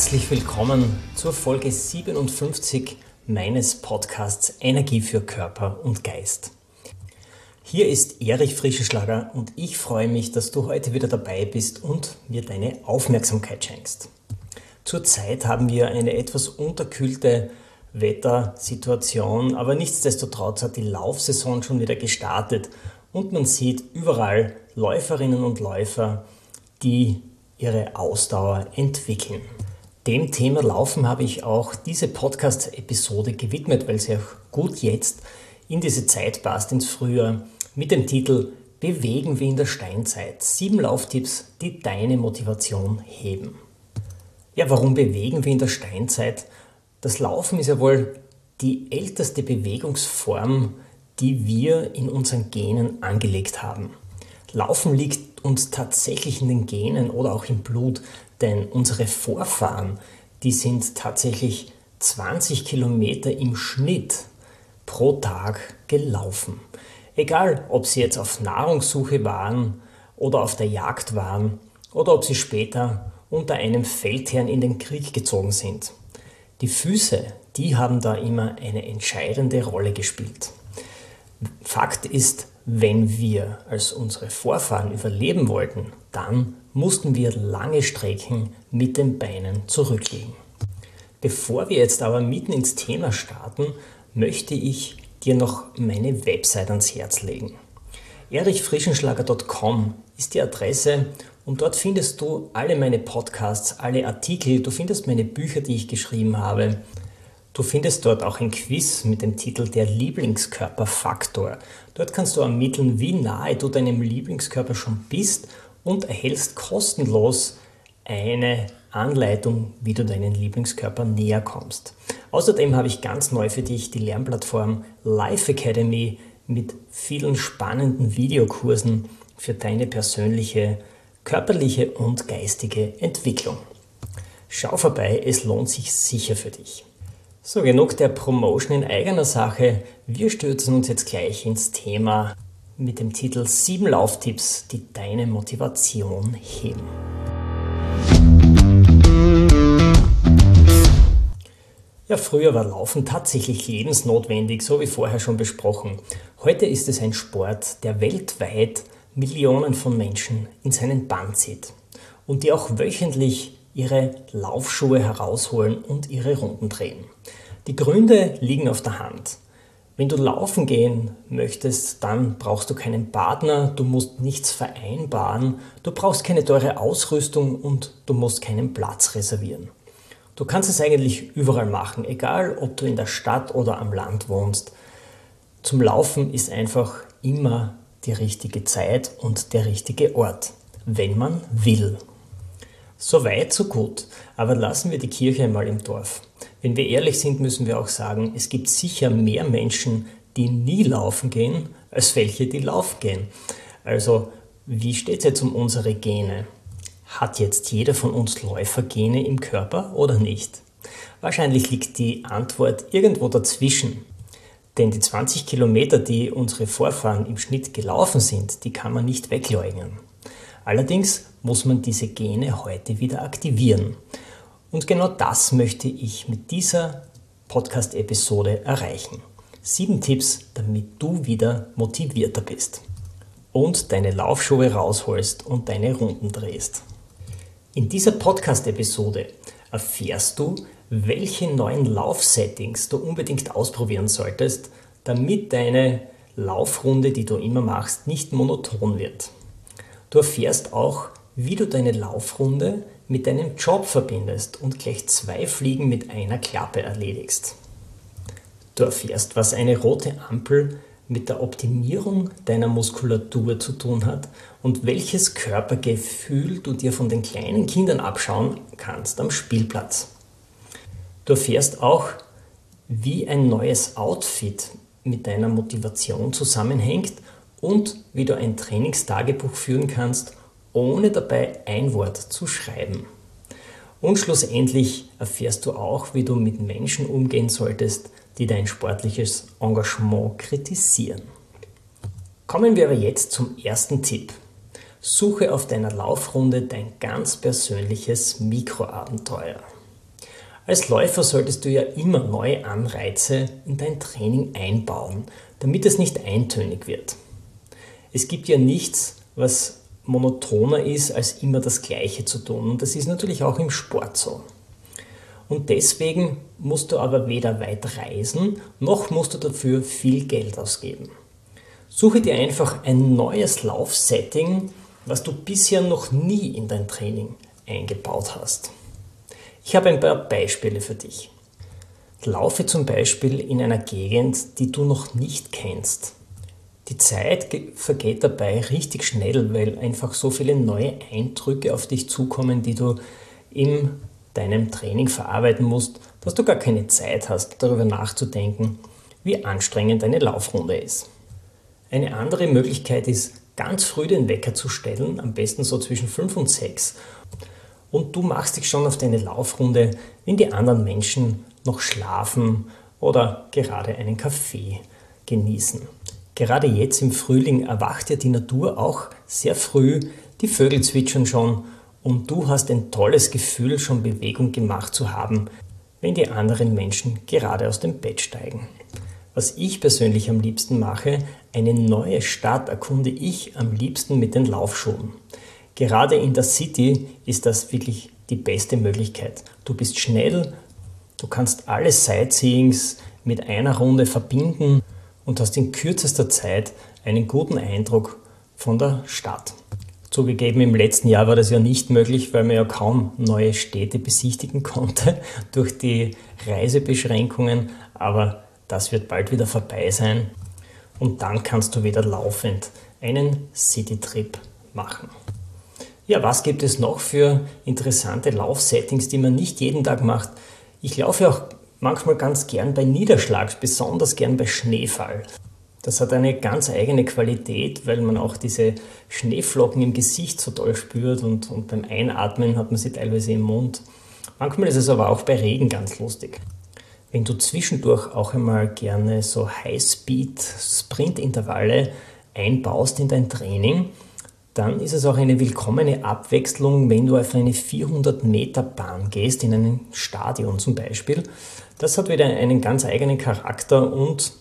Herzlich willkommen zur Folge 57 meines Podcasts Energie für Körper und Geist. Hier ist Erich Frischenschlager und ich freue mich, dass du heute wieder dabei bist und mir deine Aufmerksamkeit schenkst. Zurzeit haben wir eine etwas unterkühlte Wettersituation, aber nichtsdestotrotz hat die Laufsaison schon wieder gestartet und man sieht überall Läuferinnen und Läufer, die ihre Ausdauer entwickeln. Dem Thema Laufen habe ich auch diese Podcast-Episode gewidmet, weil sie auch gut jetzt in diese Zeit passt, ins Frühjahr, mit dem Titel Bewegen wie in der Steinzeit. Sieben Lauftipps, die deine Motivation heben. Ja, warum bewegen wir in der Steinzeit? Das Laufen ist ja wohl die älteste Bewegungsform, die wir in unseren Genen angelegt haben. Laufen liegt uns tatsächlich in den Genen oder auch im Blut, denn unsere Vorfahren, die sind tatsächlich 20 Kilometer im Schnitt pro Tag gelaufen. Egal, ob sie jetzt auf Nahrungssuche waren oder auf der Jagd waren oder ob sie später unter einem Feldherrn in den Krieg gezogen sind. Die Füße, die haben da immer eine entscheidende Rolle gespielt. Fakt ist, wenn wir als unsere Vorfahren überleben wollten, dann mussten wir lange Strecken mit den Beinen zurücklegen. Bevor wir jetzt aber mitten ins Thema starten, möchte ich dir noch meine Website ans Herz legen. erichfrischenschlager.com ist die Adresse und dort findest du alle meine Podcasts, alle Artikel, du findest meine Bücher, die ich geschrieben habe Du findest dort auch ein Quiz mit dem Titel Der Lieblingskörperfaktor. Dort kannst du ermitteln, wie nahe du deinem Lieblingskörper schon bist und erhältst kostenlos eine Anleitung, wie du deinen Lieblingskörper näher kommst. Außerdem habe ich ganz neu für dich die Lernplattform Life Academy mit vielen spannenden Videokursen für deine persönliche, körperliche und geistige Entwicklung. Schau vorbei, es lohnt sich sicher für dich. So, genug der Promotion in eigener Sache. Wir stürzen uns jetzt gleich ins Thema mit dem Titel 7 Lauftipps, die deine Motivation heben. Ja, früher war Laufen tatsächlich lebensnotwendig, so wie vorher schon besprochen. Heute ist es ein Sport, der weltweit Millionen von Menschen in seinen Bann zieht und die auch wöchentlich ihre Laufschuhe herausholen und ihre Runden drehen. Die Gründe liegen auf der Hand. Wenn du laufen gehen möchtest, dann brauchst du keinen Partner, du musst nichts vereinbaren, du brauchst keine teure Ausrüstung und du musst keinen Platz reservieren. Du kannst es eigentlich überall machen, egal ob du in der Stadt oder am Land wohnst. Zum Laufen ist einfach immer die richtige Zeit und der richtige Ort, wenn man will. So weit, so gut. Aber lassen wir die Kirche einmal im Dorf. Wenn wir ehrlich sind, müssen wir auch sagen, es gibt sicher mehr Menschen, die nie laufen gehen, als welche, die laufen gehen. Also, wie steht es jetzt um unsere Gene? Hat jetzt jeder von uns Läufergene im Körper oder nicht? Wahrscheinlich liegt die Antwort irgendwo dazwischen. Denn die 20 Kilometer, die unsere Vorfahren im Schnitt gelaufen sind, die kann man nicht wegleugnen. Allerdings muss man diese Gene heute wieder aktivieren. Und genau das möchte ich mit dieser Podcast-Episode erreichen. Sieben Tipps, damit du wieder motivierter bist und deine Laufschuhe rausholst und deine Runden drehst. In dieser Podcast-Episode erfährst du, welche neuen Laufsettings du unbedingt ausprobieren solltest, damit deine Laufrunde, die du immer machst, nicht monoton wird. Du erfährst auch, wie du deine Laufrunde mit deinem Job verbindest und gleich zwei Fliegen mit einer Klappe erledigst. Du erfährst, was eine rote Ampel mit der Optimierung deiner Muskulatur zu tun hat und welches Körpergefühl du dir von den kleinen Kindern abschauen kannst am Spielplatz. Du erfährst auch, wie ein neues Outfit mit deiner Motivation zusammenhängt und wie du ein Trainingstagebuch führen kannst, ohne dabei ein Wort zu schreiben. Und schlussendlich erfährst du auch, wie du mit Menschen umgehen solltest, die dein sportliches Engagement kritisieren. Kommen wir aber jetzt zum ersten Tipp. Suche auf deiner Laufrunde dein ganz persönliches Mikroabenteuer. Als Läufer solltest du ja immer neue Anreize in dein Training einbauen, damit es nicht eintönig wird. Es gibt ja nichts, was monotoner ist, als immer das Gleiche zu tun. Und das ist natürlich auch im Sport so. Und deswegen musst du aber weder weit reisen, noch musst du dafür viel Geld ausgeben. Suche dir einfach ein neues Laufsetting, was du bisher noch nie in dein Training eingebaut hast. Ich habe ein paar Beispiele für dich. Laufe zum Beispiel in einer Gegend, die du noch nicht kennst. Die Zeit vergeht dabei richtig schnell, weil einfach so viele neue Eindrücke auf dich zukommen, die du im deinem Training verarbeiten musst, dass du gar keine Zeit hast, darüber nachzudenken, wie anstrengend eine Laufrunde ist. Eine andere Möglichkeit ist, ganz früh den Wecker zu stellen, am besten so zwischen 5 und 6. Und du machst dich schon auf deine Laufrunde, wenn die anderen Menschen noch schlafen oder gerade einen Kaffee genießen. Gerade jetzt im Frühling erwacht ja die Natur auch sehr früh, die Vögel zwitschern schon und du hast ein tolles Gefühl, schon Bewegung gemacht zu haben, wenn die anderen Menschen gerade aus dem Bett steigen. Was ich persönlich am liebsten mache, eine neue Stadt erkunde ich am liebsten mit den Laufschuhen. Gerade in der City ist das wirklich die beste Möglichkeit. Du bist schnell, du kannst alle Sightseeings mit einer Runde verbinden und hast in kürzester Zeit einen guten Eindruck von der Stadt. Zugegeben, im letzten Jahr war das ja nicht möglich, weil man ja kaum neue Städte besichtigen konnte durch die Reisebeschränkungen, aber das wird bald wieder vorbei sein und dann kannst du wieder laufend einen Citytrip machen. Ja, was gibt es noch für interessante Laufsettings, die man nicht jeden Tag macht? Ich laufe auch manchmal ganz gern bei Niederschlag, besonders gern bei Schneefall. Das hat eine ganz eigene Qualität, weil man auch diese Schneeflocken im Gesicht so toll spürt und, und beim Einatmen hat man sie teilweise im Mund. Manchmal ist es aber auch bei Regen ganz lustig. Wenn du zwischendurch auch einmal gerne so High-Speed-Sprint-Intervalle einbaust in dein Training, dann ist es auch eine willkommene Abwechslung, wenn du auf eine 400 Meter Bahn gehst, in einem Stadion zum Beispiel. Das hat wieder einen ganz eigenen Charakter und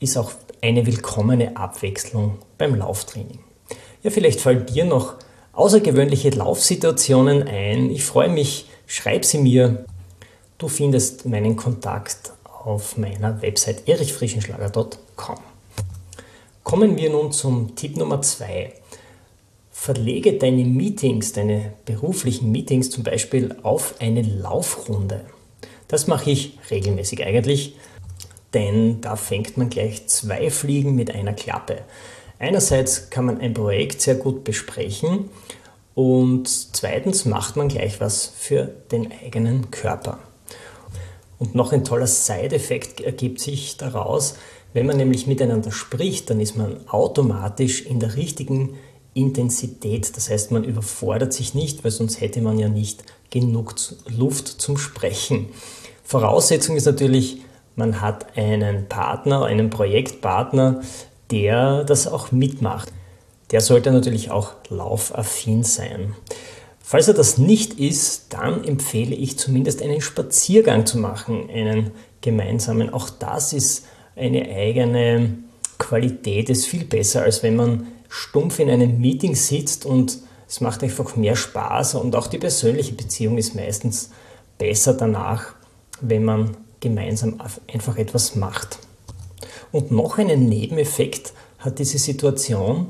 ist auch eine willkommene Abwechslung beim Lauftraining. Ja, vielleicht fallen dir noch außergewöhnliche Laufsituationen ein. Ich freue mich, schreib sie mir. Du findest meinen Kontakt auf meiner Website erichfrischenschlager.com. Kommen wir nun zum Tipp Nummer 2. Verlege deine Meetings, deine beruflichen Meetings zum Beispiel auf eine Laufrunde. Das mache ich regelmäßig eigentlich denn da fängt man gleich zwei Fliegen mit einer Klappe. Einerseits kann man ein Projekt sehr gut besprechen und zweitens macht man gleich was für den eigenen Körper. Und noch ein toller Side-Effekt ergibt sich daraus, wenn man nämlich miteinander spricht, dann ist man automatisch in der richtigen Intensität. Das heißt, man überfordert sich nicht, weil sonst hätte man ja nicht genug Luft zum Sprechen. Voraussetzung ist natürlich, man hat einen Partner, einen Projektpartner, der das auch mitmacht. Der sollte natürlich auch laufaffin sein. Falls er das nicht ist, dann empfehle ich zumindest einen Spaziergang zu machen, einen gemeinsamen. Auch das ist eine eigene Qualität, ist viel besser, als wenn man stumpf in einem Meeting sitzt und es macht einfach mehr Spaß und auch die persönliche Beziehung ist meistens besser danach, wenn man gemeinsam einfach etwas macht. Und noch einen Nebeneffekt hat diese Situation,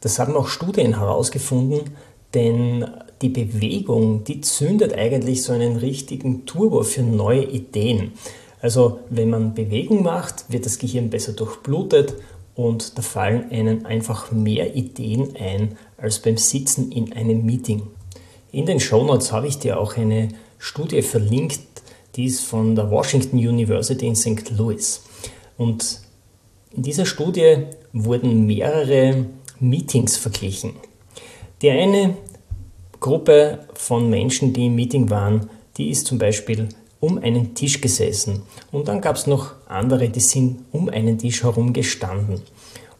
das haben auch Studien herausgefunden, denn die Bewegung, die zündet eigentlich so einen richtigen Turbo für neue Ideen. Also wenn man Bewegung macht, wird das Gehirn besser durchblutet und da fallen einem einfach mehr Ideen ein als beim Sitzen in einem Meeting. In den Shownotes habe ich dir auch eine Studie verlinkt, die ist von der Washington University in St. Louis. Und in dieser Studie wurden mehrere Meetings verglichen. Die eine Gruppe von Menschen, die im Meeting waren, die ist zum Beispiel um einen Tisch gesessen. Und dann gab es noch andere, die sind um einen Tisch herum gestanden.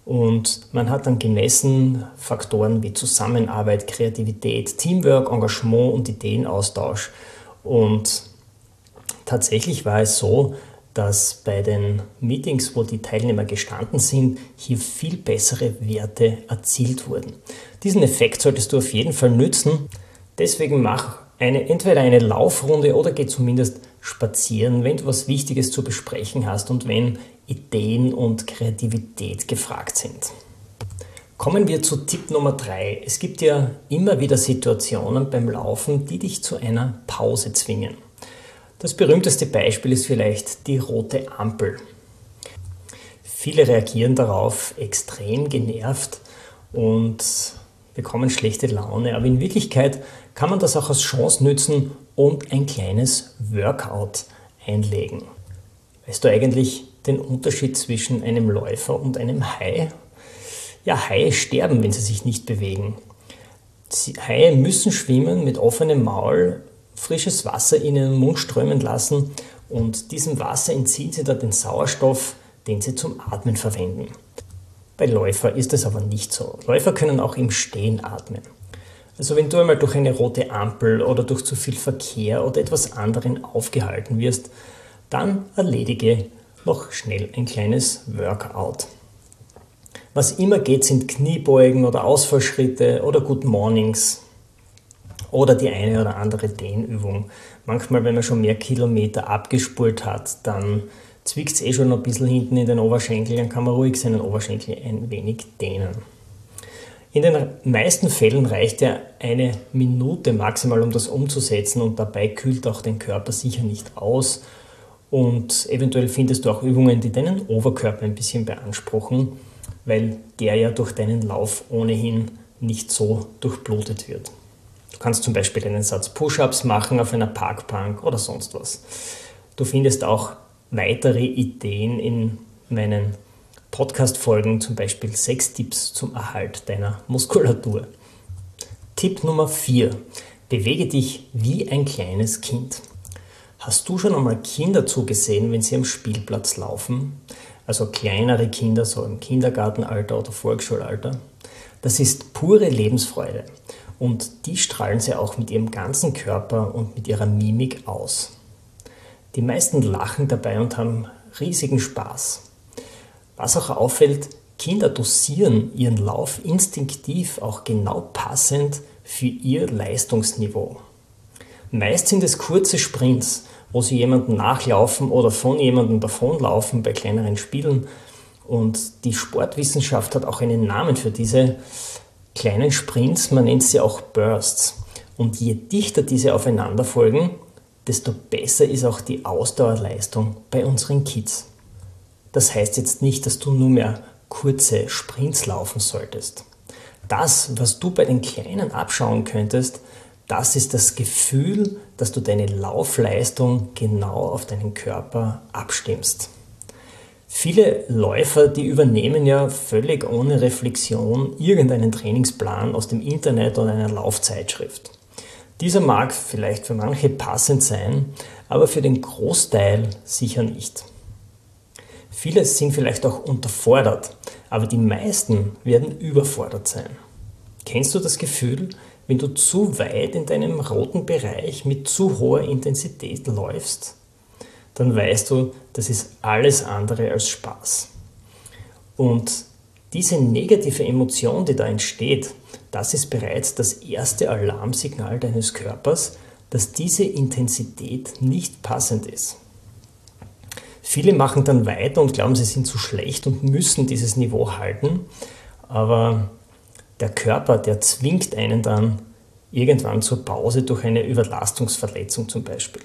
Und man hat dann gemessen Faktoren wie Zusammenarbeit, Kreativität, Teamwork, Engagement und Ideenaustausch. Und tatsächlich war es so, dass bei den Meetings, wo die Teilnehmer gestanden sind, hier viel bessere Werte erzielt wurden. Diesen Effekt solltest du auf jeden Fall nützen. Deswegen mach eine, entweder eine Laufrunde oder geh zumindest spazieren, wenn du was Wichtiges zu besprechen hast und wenn Ideen und Kreativität gefragt sind. Kommen wir zu Tipp Nummer 3. Es gibt ja immer wieder Situationen beim Laufen, die dich zu einer Pause zwingen. Das berühmteste Beispiel ist vielleicht die rote Ampel. Viele reagieren darauf extrem genervt und bekommen schlechte Laune, aber in Wirklichkeit kann man das auch als Chance nützen und ein kleines Workout einlegen. Weißt du eigentlich den Unterschied zwischen einem Läufer und einem Hai? Ja, Haie sterben, wenn sie sich nicht bewegen. Haie müssen schwimmen mit offenem Maul, frisches Wasser in ihren Mund strömen lassen und diesem Wasser entziehen sie dann den Sauerstoff, den sie zum Atmen verwenden. Bei Läufer ist es aber nicht so. Läufer können auch im Stehen atmen. Also wenn du einmal durch eine rote Ampel oder durch zu viel Verkehr oder etwas anderen aufgehalten wirst, dann erledige noch schnell ein kleines Workout. Was immer geht, sind Kniebeugen oder Ausfallschritte oder Good Mornings oder die eine oder andere Dehnübung. Manchmal, wenn man schon mehr Kilometer abgespult hat, dann zwickt es eh schon ein bisschen hinten in den Oberschenkel, dann kann man ruhig seinen Oberschenkel ein wenig dehnen. In den meisten Fällen reicht ja eine Minute maximal, um das umzusetzen und dabei kühlt auch den Körper sicher nicht aus. Und eventuell findest du auch Übungen, die deinen Oberkörper ein bisschen beanspruchen, weil der ja durch deinen Lauf ohnehin nicht so durchblutet wird. Du kannst zum Beispiel einen Satz Push-ups machen auf einer Parkbank oder sonst was. Du findest auch weitere Ideen in meinen Podcast-Folgen, zum Beispiel sechs Tipps zum Erhalt deiner Muskulatur. Tipp Nummer 4. Bewege dich wie ein kleines Kind. Hast du schon einmal Kinder zugesehen, wenn sie am Spielplatz laufen? Also kleinere Kinder, so im Kindergartenalter oder Volksschulalter. Das ist pure Lebensfreude und die strahlen sie auch mit ihrem ganzen Körper und mit ihrer Mimik aus. Die meisten lachen dabei und haben riesigen Spaß. Was auch auffällt, Kinder dosieren ihren Lauf instinktiv auch genau passend für ihr Leistungsniveau. Meist sind es kurze Sprints, wo sie jemanden nachlaufen oder von jemandem davonlaufen bei kleineren Spielen. Und die Sportwissenschaft hat auch einen Namen für diese kleinen Sprints, man nennt sie auch Bursts. Und je dichter diese aufeinander folgen, desto besser ist auch die Ausdauerleistung bei unseren Kids. Das heißt jetzt nicht, dass du nur mehr kurze Sprints laufen solltest. Das, was du bei den Kleinen abschauen könntest, das ist das Gefühl, dass du deine Laufleistung genau auf deinen Körper abstimmst. Viele Läufer, die übernehmen ja völlig ohne Reflexion irgendeinen Trainingsplan aus dem Internet oder einer Laufzeitschrift. Dieser mag vielleicht für manche passend sein, aber für den Großteil sicher nicht. Viele sind vielleicht auch unterfordert, aber die meisten werden überfordert sein. Kennst du das Gefühl, wenn du zu weit in deinem roten Bereich mit zu hoher Intensität läufst? Dann weißt du, das ist alles andere als Spaß. Und diese negative Emotion, die da entsteht, das ist bereits das erste Alarmsignal deines Körpers, dass diese Intensität nicht passend ist. Viele machen dann weiter und glauben, sie sind zu schlecht und müssen dieses Niveau halten, aber der Körper, der zwingt einen dann irgendwann zur Pause durch eine Überlastungsverletzung zum Beispiel.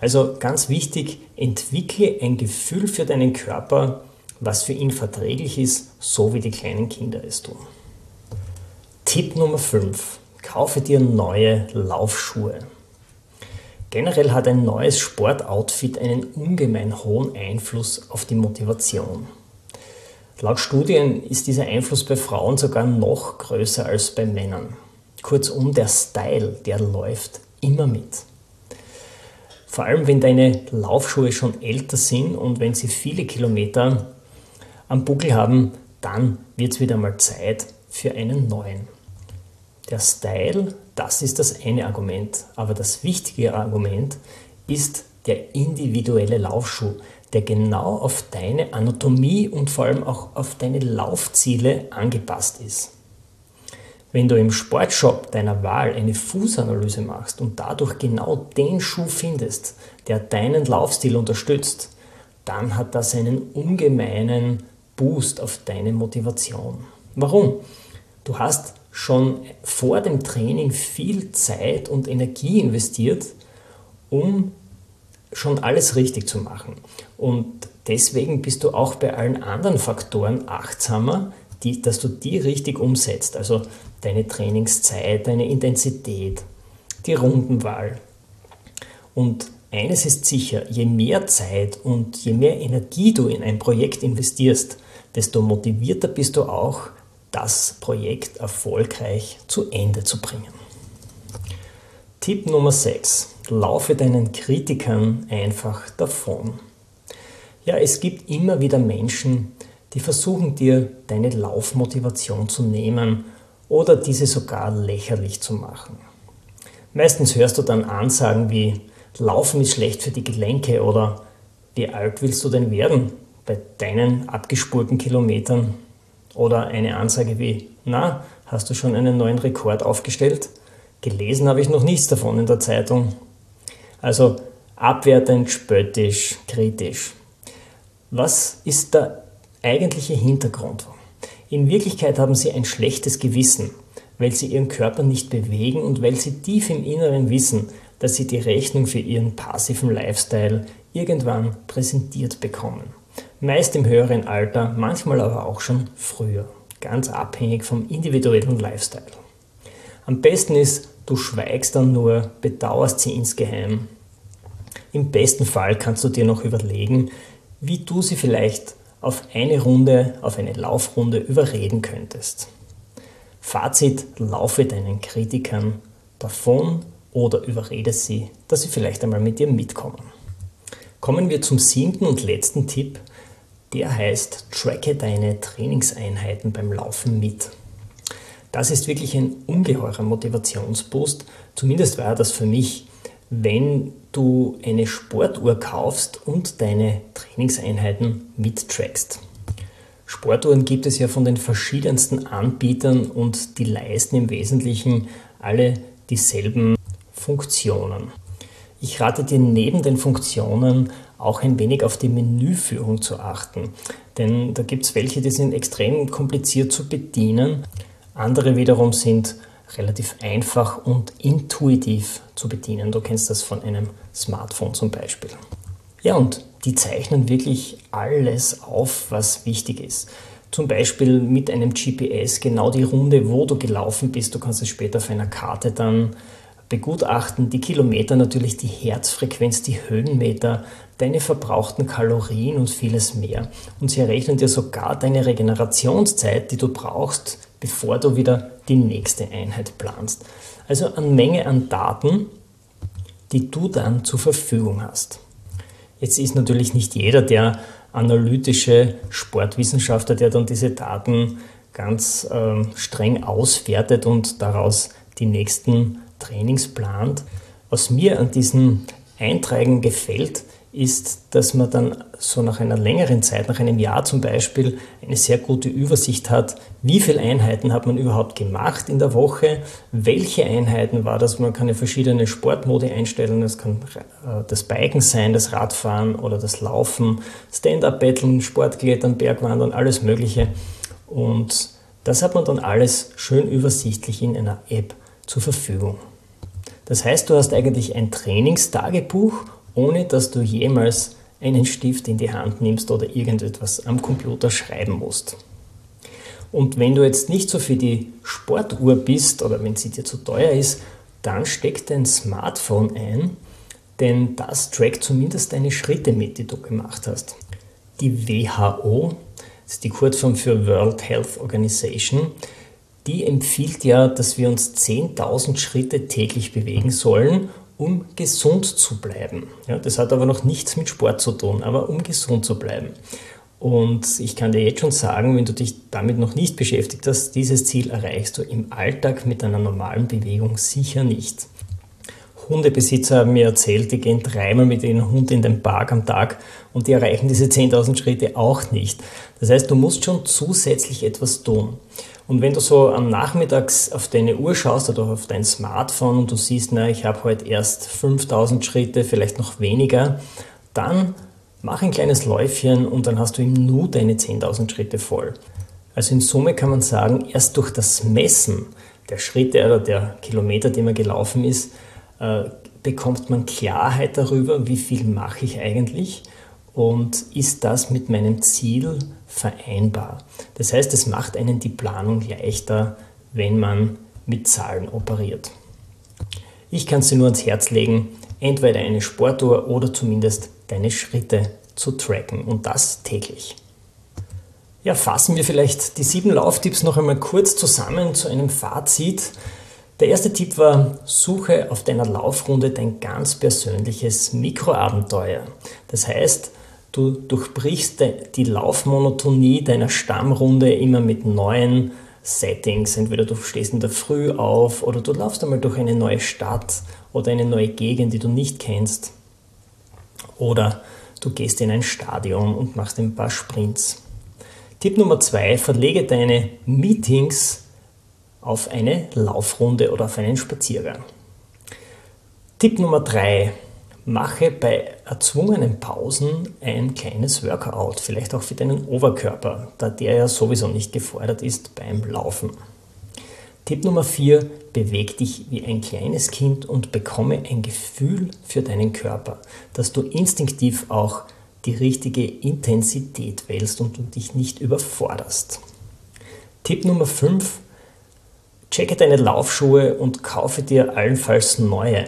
Also ganz wichtig, entwickle ein Gefühl für deinen Körper, was für ihn verträglich ist, so wie die kleinen Kinder es tun. Tipp Nummer 5. Kaufe dir neue Laufschuhe. Generell hat ein neues Sportoutfit einen ungemein hohen Einfluss auf die Motivation. Laut Studien ist dieser Einfluss bei Frauen sogar noch größer als bei Männern. Kurzum, der Style, der läuft immer mit. Vor allem, wenn deine Laufschuhe schon älter sind und wenn sie viele Kilometer am Buckel haben, dann wird es wieder mal Zeit für einen neuen. Der Style, das ist das eine Argument, aber das wichtige Argument ist der individuelle Laufschuh, der genau auf deine Anatomie und vor allem auch auf deine Laufziele angepasst ist. Wenn du im Sportshop deiner Wahl eine Fußanalyse machst und dadurch genau den Schuh findest, der deinen Laufstil unterstützt, dann hat das einen ungemeinen Boost auf deine Motivation. Warum? Du hast schon vor dem Training viel Zeit und Energie investiert, um schon alles richtig zu machen. Und deswegen bist du auch bei allen anderen Faktoren achtsamer, die, dass du die richtig umsetzt. Also deine Trainingszeit, deine Intensität, die Rundenwahl. Und eines ist sicher, je mehr Zeit und je mehr Energie du in ein Projekt investierst, desto motivierter bist du auch, das Projekt erfolgreich zu Ende zu bringen. Tipp Nummer 6 laufe deinen Kritikern einfach davon. Ja, es gibt immer wieder Menschen, die versuchen dir deine Laufmotivation zu nehmen oder diese sogar lächerlich zu machen. Meistens hörst du dann Ansagen wie Laufen ist schlecht für die Gelenke oder wie alt willst du denn werden bei deinen abgespulten Kilometern? Oder eine Ansage wie, na, hast du schon einen neuen Rekord aufgestellt? Gelesen habe ich noch nichts davon in der Zeitung. Also abwertend, spöttisch, kritisch. Was ist der eigentliche Hintergrund? In Wirklichkeit haben sie ein schlechtes Gewissen, weil sie ihren Körper nicht bewegen und weil sie tief im Inneren wissen, dass sie die Rechnung für ihren passiven Lifestyle irgendwann präsentiert bekommen. Meist im höheren Alter, manchmal aber auch schon früher, ganz abhängig vom individuellen Lifestyle. Am besten ist, Du schweigst dann nur, bedauerst sie insgeheim. Im besten Fall kannst du dir noch überlegen, wie du sie vielleicht auf eine Runde, auf eine Laufrunde überreden könntest. Fazit, laufe deinen Kritikern davon oder überrede sie, dass sie vielleicht einmal mit dir mitkommen. Kommen wir zum siebten und letzten Tipp, der heißt, tracke deine Trainingseinheiten beim Laufen mit. Das ist wirklich ein ungeheurer Motivationsboost. Zumindest war das für mich, wenn du eine Sportuhr kaufst und deine Trainingseinheiten mittrackst. Sportuhren gibt es ja von den verschiedensten Anbietern und die leisten im Wesentlichen alle dieselben Funktionen. Ich rate dir neben den Funktionen auch ein wenig auf die Menüführung zu achten, denn da gibt es welche, die sind extrem kompliziert zu bedienen andere wiederum sind relativ einfach und intuitiv zu bedienen. Du kennst das von einem Smartphone zum Beispiel. Ja, und die zeichnen wirklich alles auf, was wichtig ist. Zum Beispiel mit einem GPS genau die Runde, wo du gelaufen bist. Du kannst es später auf einer Karte dann begutachten. Die Kilometer natürlich, die Herzfrequenz, die Höhenmeter, deine verbrauchten Kalorien und vieles mehr. Und sie errechnen dir sogar deine Regenerationszeit, die du brauchst, bevor du wieder die nächste Einheit planst. Also eine Menge an Daten, die du dann zur Verfügung hast. Jetzt ist natürlich nicht jeder der analytische Sportwissenschaftler, der dann diese Daten ganz äh, streng auswertet und daraus die nächsten Trainings plant. Was mir an diesen Einträgen gefällt, ist, dass man dann so nach einer längeren Zeit, nach einem Jahr zum Beispiel, eine sehr gute Übersicht hat, wie viele Einheiten hat man überhaupt gemacht in der Woche, welche Einheiten war das, man kann ja verschiedene Sportmodi einstellen, das kann äh, das Biken sein, das Radfahren oder das Laufen, Stand-Up-Betteln, Sportklettern, Bergwandern, alles mögliche und das hat man dann alles schön übersichtlich in einer App zur Verfügung. Das heißt, du hast eigentlich ein Trainingstagebuch ohne dass du jemals einen Stift in die Hand nimmst oder irgendetwas am Computer schreiben musst. Und wenn du jetzt nicht so für die Sportuhr bist oder wenn sie dir zu teuer ist, dann steck dein Smartphone ein, denn das trackt zumindest deine Schritte mit, die du gemacht hast. Die WHO, das ist die Kurzform für World Health Organization, die empfiehlt ja, dass wir uns 10.000 Schritte täglich bewegen sollen, um gesund zu bleiben. Ja, das hat aber noch nichts mit Sport zu tun, aber um gesund zu bleiben. Und ich kann dir jetzt schon sagen, wenn du dich damit noch nicht beschäftigt hast, dieses Ziel erreichst du im Alltag mit einer normalen Bewegung sicher nicht. Hundebesitzer haben mir erzählt, die gehen dreimal mit ihrem Hund in den Park am Tag und die erreichen diese 10.000 Schritte auch nicht. Das heißt, du musst schon zusätzlich etwas tun. Und wenn du so am Nachmittags auf deine Uhr schaust oder auf dein Smartphone und du siehst, na, ich habe heute erst 5000 Schritte, vielleicht noch weniger, dann mach ein kleines Läufchen und dann hast du im Nu deine 10.000 Schritte voll. Also in Summe kann man sagen, erst durch das Messen der Schritte oder der Kilometer, die man gelaufen ist, äh, bekommt man Klarheit darüber, wie viel mache ich eigentlich und ist das mit meinem Ziel vereinbar. Das heißt, es macht einen die Planung leichter, wenn man mit Zahlen operiert. Ich kann es dir nur ans Herz legen, entweder eine Sportuhr oder zumindest deine Schritte zu tracken und das täglich. Ja, fassen wir vielleicht die sieben Lauftipps noch einmal kurz zusammen zu einem Fazit. Der erste Tipp war, suche auf deiner Laufrunde dein ganz persönliches Mikroabenteuer. Das heißt, Du durchbrichst die Laufmonotonie deiner Stammrunde immer mit neuen Settings. Entweder du stehst in der Früh auf oder du laufst einmal durch eine neue Stadt oder eine neue Gegend, die du nicht kennst. Oder du gehst in ein Stadion und machst ein paar Sprints. Tipp Nummer zwei, verlege deine Meetings auf eine Laufrunde oder auf einen Spaziergang. Tipp Nummer drei, Mache bei erzwungenen Pausen ein kleines Workout, vielleicht auch für deinen Oberkörper, da der ja sowieso nicht gefordert ist beim Laufen. Tipp Nummer 4, beweg dich wie ein kleines Kind und bekomme ein Gefühl für deinen Körper, dass du instinktiv auch die richtige Intensität wählst und du dich nicht überforderst. Tipp Nummer 5, checke deine Laufschuhe und kaufe dir allenfalls neue,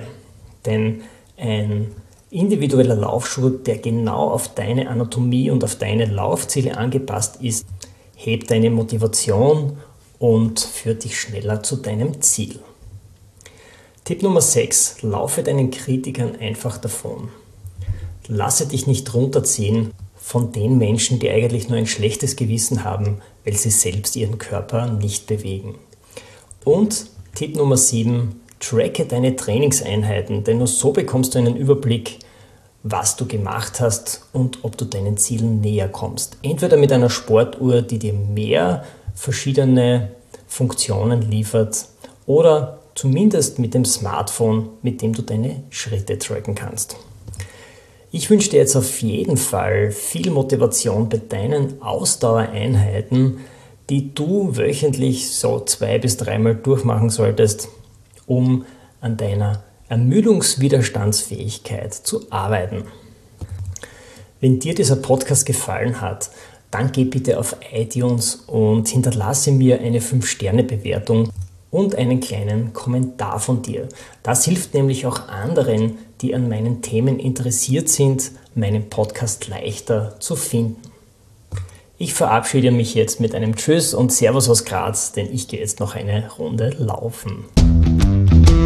denn ein individueller Laufschuh, der genau auf deine Anatomie und auf deine Laufziele angepasst ist, hebt deine Motivation und führt dich schneller zu deinem Ziel. Tipp Nummer 6. Laufe deinen Kritikern einfach davon. Lasse dich nicht runterziehen von den Menschen, die eigentlich nur ein schlechtes Gewissen haben, weil sie selbst ihren Körper nicht bewegen. Und Tipp Nummer 7. Tracke deine Trainingseinheiten, denn nur so bekommst du einen Überblick, was du gemacht hast und ob du deinen Zielen näher kommst. Entweder mit einer Sportuhr, die dir mehr verschiedene Funktionen liefert oder zumindest mit dem Smartphone, mit dem du deine Schritte tracken kannst. Ich wünsche dir jetzt auf jeden Fall viel Motivation bei deinen Ausdauereinheiten, die du wöchentlich so zwei bis dreimal durchmachen solltest um an deiner Ermüdungswiderstandsfähigkeit zu arbeiten. Wenn dir dieser Podcast gefallen hat, dann geh bitte auf iTunes und hinterlasse mir eine 5-Sterne-Bewertung und einen kleinen Kommentar von dir. Das hilft nämlich auch anderen, die an meinen Themen interessiert sind, meinen Podcast leichter zu finden. Ich verabschiede mich jetzt mit einem Tschüss und Servus aus Graz, denn ich gehe jetzt noch eine Runde laufen